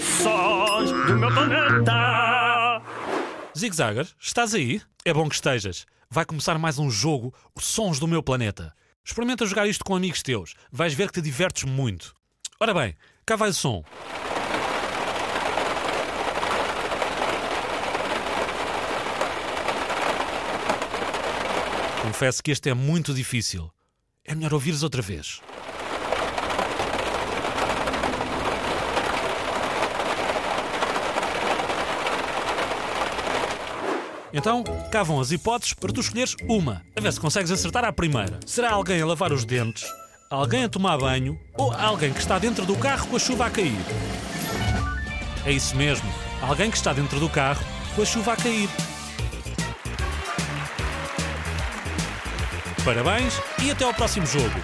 Sons do meu planeta. Zigzagger, estás aí? É bom que estejas. Vai começar mais um jogo, os Sons do Meu Planeta. Experimenta jogar isto com amigos teus. Vais ver que te divertes muito. Ora bem, cá vai o som. Confesso que este é muito difícil. É melhor ouvires outra vez. Então, cá vão as hipóteses para tu escolheres uma. A ver se consegues acertar à primeira. Será alguém a lavar os dentes, alguém a tomar banho ou alguém que está dentro do carro com a chuva a cair? É isso mesmo. Alguém que está dentro do carro com a chuva a cair. Parabéns e até ao próximo jogo.